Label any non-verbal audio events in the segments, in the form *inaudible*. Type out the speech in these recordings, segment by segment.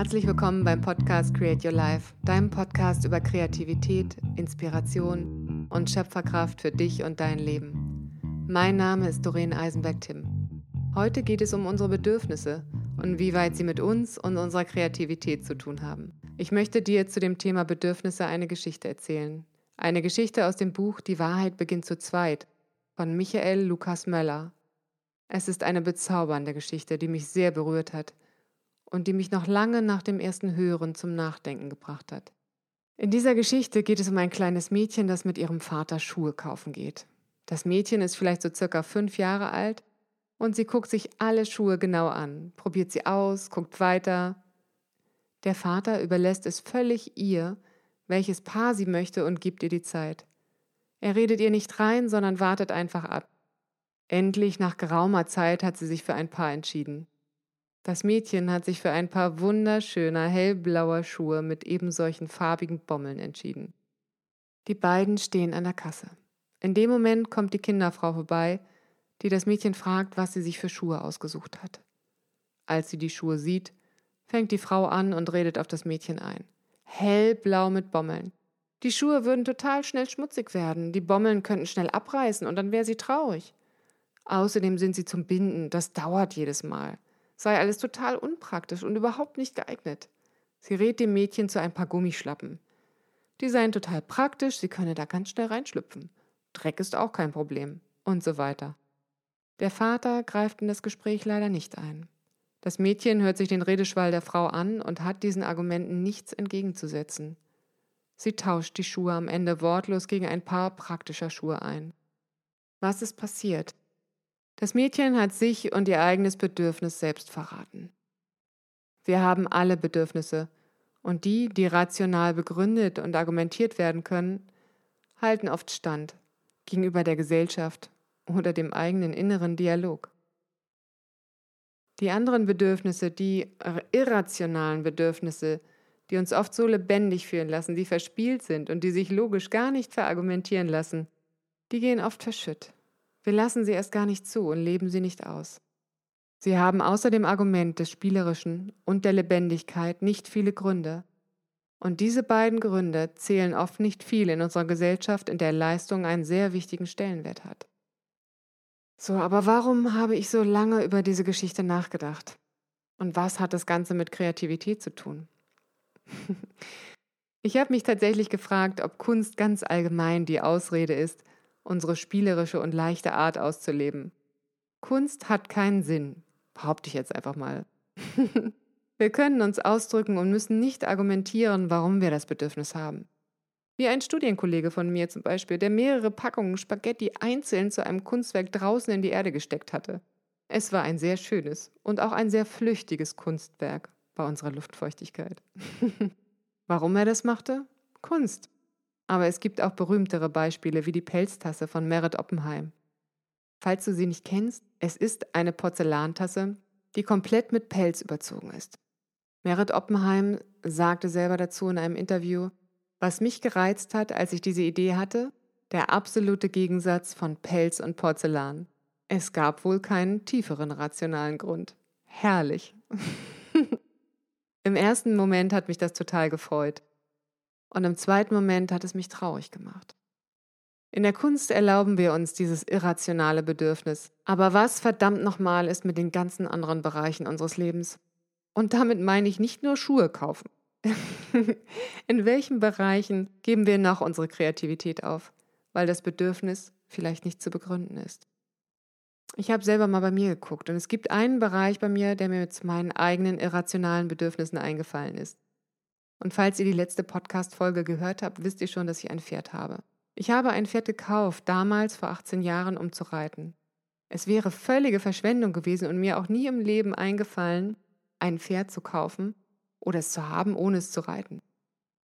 Herzlich willkommen beim Podcast Create Your Life, deinem Podcast über Kreativität, Inspiration und Schöpferkraft für dich und dein Leben. Mein Name ist Doreen Eisenberg-Tim. Heute geht es um unsere Bedürfnisse und wie weit sie mit uns und unserer Kreativität zu tun haben. Ich möchte dir zu dem Thema Bedürfnisse eine Geschichte erzählen. Eine Geschichte aus dem Buch Die Wahrheit beginnt zu zweit von Michael Lukas Möller. Es ist eine bezaubernde Geschichte, die mich sehr berührt hat und die mich noch lange nach dem ersten Hören zum Nachdenken gebracht hat. In dieser Geschichte geht es um ein kleines Mädchen, das mit ihrem Vater Schuhe kaufen geht. Das Mädchen ist vielleicht so circa fünf Jahre alt und sie guckt sich alle Schuhe genau an, probiert sie aus, guckt weiter. Der Vater überlässt es völlig ihr, welches Paar sie möchte und gibt ihr die Zeit. Er redet ihr nicht rein, sondern wartet einfach ab. Endlich nach geraumer Zeit hat sie sich für ein Paar entschieden. Das Mädchen hat sich für ein paar wunderschöner hellblauer Schuhe mit eben solchen farbigen Bommeln entschieden. Die beiden stehen an der Kasse. In dem Moment kommt die Kinderfrau vorbei, die das Mädchen fragt, was sie sich für Schuhe ausgesucht hat. Als sie die Schuhe sieht, fängt die Frau an und redet auf das Mädchen ein. Hellblau mit Bommeln. Die Schuhe würden total schnell schmutzig werden, die Bommeln könnten schnell abreißen und dann wäre sie traurig. Außerdem sind sie zum Binden, das dauert jedes Mal sei alles total unpraktisch und überhaupt nicht geeignet. Sie rät dem Mädchen zu ein paar Gummischlappen. Die seien total praktisch, sie könne da ganz schnell reinschlüpfen. Dreck ist auch kein Problem. Und so weiter. Der Vater greift in das Gespräch leider nicht ein. Das Mädchen hört sich den Redeschwall der Frau an und hat diesen Argumenten nichts entgegenzusetzen. Sie tauscht die Schuhe am Ende wortlos gegen ein paar praktischer Schuhe ein. Was ist passiert? Das Mädchen hat sich und ihr eigenes Bedürfnis selbst verraten. Wir haben alle Bedürfnisse, und die, die rational begründet und argumentiert werden können, halten oft stand gegenüber der Gesellschaft oder dem eigenen inneren Dialog. Die anderen Bedürfnisse, die irrationalen Bedürfnisse, die uns oft so lebendig fühlen lassen, die verspielt sind und die sich logisch gar nicht verargumentieren lassen, die gehen oft verschütt. Wir lassen sie erst gar nicht zu und leben sie nicht aus. Sie haben außer dem Argument des Spielerischen und der Lebendigkeit nicht viele Gründe. Und diese beiden Gründe zählen oft nicht viel in unserer Gesellschaft, in der Leistung einen sehr wichtigen Stellenwert hat. So, aber warum habe ich so lange über diese Geschichte nachgedacht? Und was hat das Ganze mit Kreativität zu tun? *laughs* ich habe mich tatsächlich gefragt, ob Kunst ganz allgemein die Ausrede ist, unsere spielerische und leichte Art auszuleben. Kunst hat keinen Sinn, behaupte ich jetzt einfach mal. *laughs* wir können uns ausdrücken und müssen nicht argumentieren, warum wir das Bedürfnis haben. Wie ein Studienkollege von mir zum Beispiel, der mehrere Packungen Spaghetti einzeln zu einem Kunstwerk draußen in die Erde gesteckt hatte. Es war ein sehr schönes und auch ein sehr flüchtiges Kunstwerk bei unserer Luftfeuchtigkeit. *laughs* Warum er das machte? Kunst. Aber es gibt auch berühmtere Beispiele wie die Pelztasse von Merit Oppenheim. Falls du sie nicht kennst, es ist eine Porzellantasse, die komplett mit Pelz überzogen ist. Merit Oppenheim sagte selber dazu in einem Interview, was mich gereizt hat, als ich diese Idee hatte, der absolute Gegensatz von Pelz und Porzellan. Es gab wohl keinen tieferen rationalen Grund. Herrlich. *laughs* Im ersten Moment hat mich das total gefreut. Und im zweiten Moment hat es mich traurig gemacht. In der Kunst erlauben wir uns dieses irrationale Bedürfnis. Aber was verdammt nochmal ist mit den ganzen anderen Bereichen unseres Lebens? Und damit meine ich nicht nur Schuhe kaufen. *laughs* In welchen Bereichen geben wir noch unsere Kreativität auf, weil das Bedürfnis vielleicht nicht zu begründen ist? Ich habe selber mal bei mir geguckt und es gibt einen Bereich bei mir, der mir zu meinen eigenen irrationalen Bedürfnissen eingefallen ist. Und falls ihr die letzte Podcast-Folge gehört habt, wisst ihr schon, dass ich ein Pferd habe. Ich habe ein Pferd gekauft, damals vor 18 Jahren, um zu reiten. Es wäre völlige Verschwendung gewesen und mir auch nie im Leben eingefallen, ein Pferd zu kaufen oder es zu haben, ohne es zu reiten.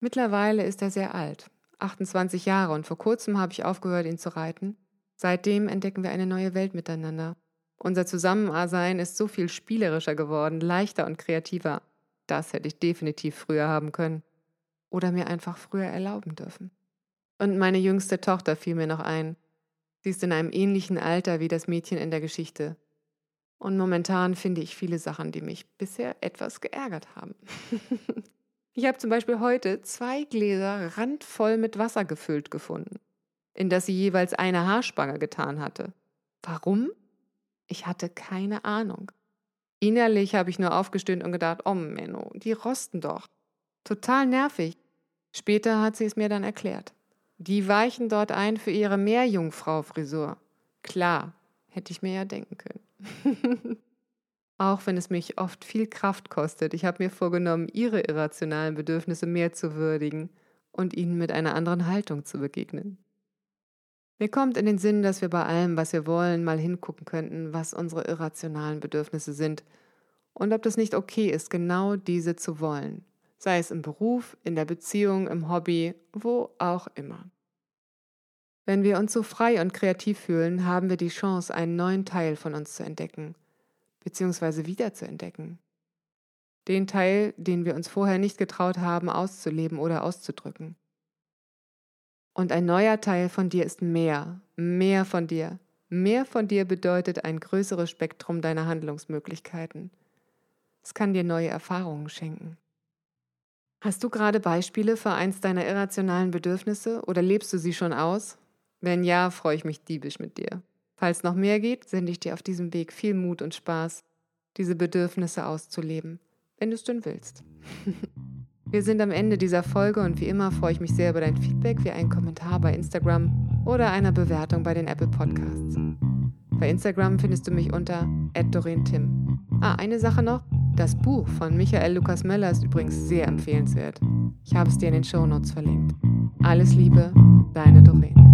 Mittlerweile ist er sehr alt, 28 Jahre, und vor kurzem habe ich aufgehört, ihn zu reiten. Seitdem entdecken wir eine neue Welt miteinander. Unser Zusammensein ist so viel spielerischer geworden, leichter und kreativer. Das hätte ich definitiv früher haben können. Oder mir einfach früher erlauben dürfen. Und meine jüngste Tochter fiel mir noch ein. Sie ist in einem ähnlichen Alter wie das Mädchen in der Geschichte. Und momentan finde ich viele Sachen, die mich bisher etwas geärgert haben. *laughs* ich habe zum Beispiel heute zwei Gläser randvoll mit Wasser gefüllt gefunden, in das sie jeweils eine Haarspange getan hatte. Warum? Ich hatte keine Ahnung. Innerlich habe ich nur aufgestöhnt und gedacht, oh Menno, die rosten doch. Total nervig. Später hat sie es mir dann erklärt. Die weichen dort ein für ihre Meerjungfrau-Frisur. Klar, hätte ich mir ja denken können. *laughs* Auch wenn es mich oft viel Kraft kostet, ich habe mir vorgenommen, ihre irrationalen Bedürfnisse mehr zu würdigen und ihnen mit einer anderen Haltung zu begegnen. Mir kommt in den Sinn, dass wir bei allem, was wir wollen, mal hingucken könnten, was unsere irrationalen Bedürfnisse sind und ob das nicht okay ist, genau diese zu wollen, sei es im Beruf, in der Beziehung, im Hobby, wo auch immer. Wenn wir uns so frei und kreativ fühlen, haben wir die Chance, einen neuen Teil von uns zu entdecken, beziehungsweise wiederzuentdecken. Den Teil, den wir uns vorher nicht getraut haben, auszuleben oder auszudrücken. Und ein neuer Teil von dir ist mehr, mehr von dir. Mehr von dir bedeutet ein größeres Spektrum deiner Handlungsmöglichkeiten. Es kann dir neue Erfahrungen schenken. Hast du gerade Beispiele für eins deiner irrationalen Bedürfnisse oder lebst du sie schon aus? Wenn ja, freue ich mich diebisch mit dir. Falls noch mehr geht, sende ich dir auf diesem Weg viel Mut und Spaß, diese Bedürfnisse auszuleben, wenn du es denn willst. *laughs* Wir sind am Ende dieser Folge und wie immer freue ich mich sehr über dein Feedback wie einen Kommentar bei Instagram oder einer Bewertung bei den Apple Podcasts. Bei Instagram findest du mich unter @dorentim. Ah, eine Sache noch. Das Buch von Michael Lukas Möller ist übrigens sehr empfehlenswert. Ich habe es dir in den Show Notes verlinkt. Alles Liebe, deine Doreen.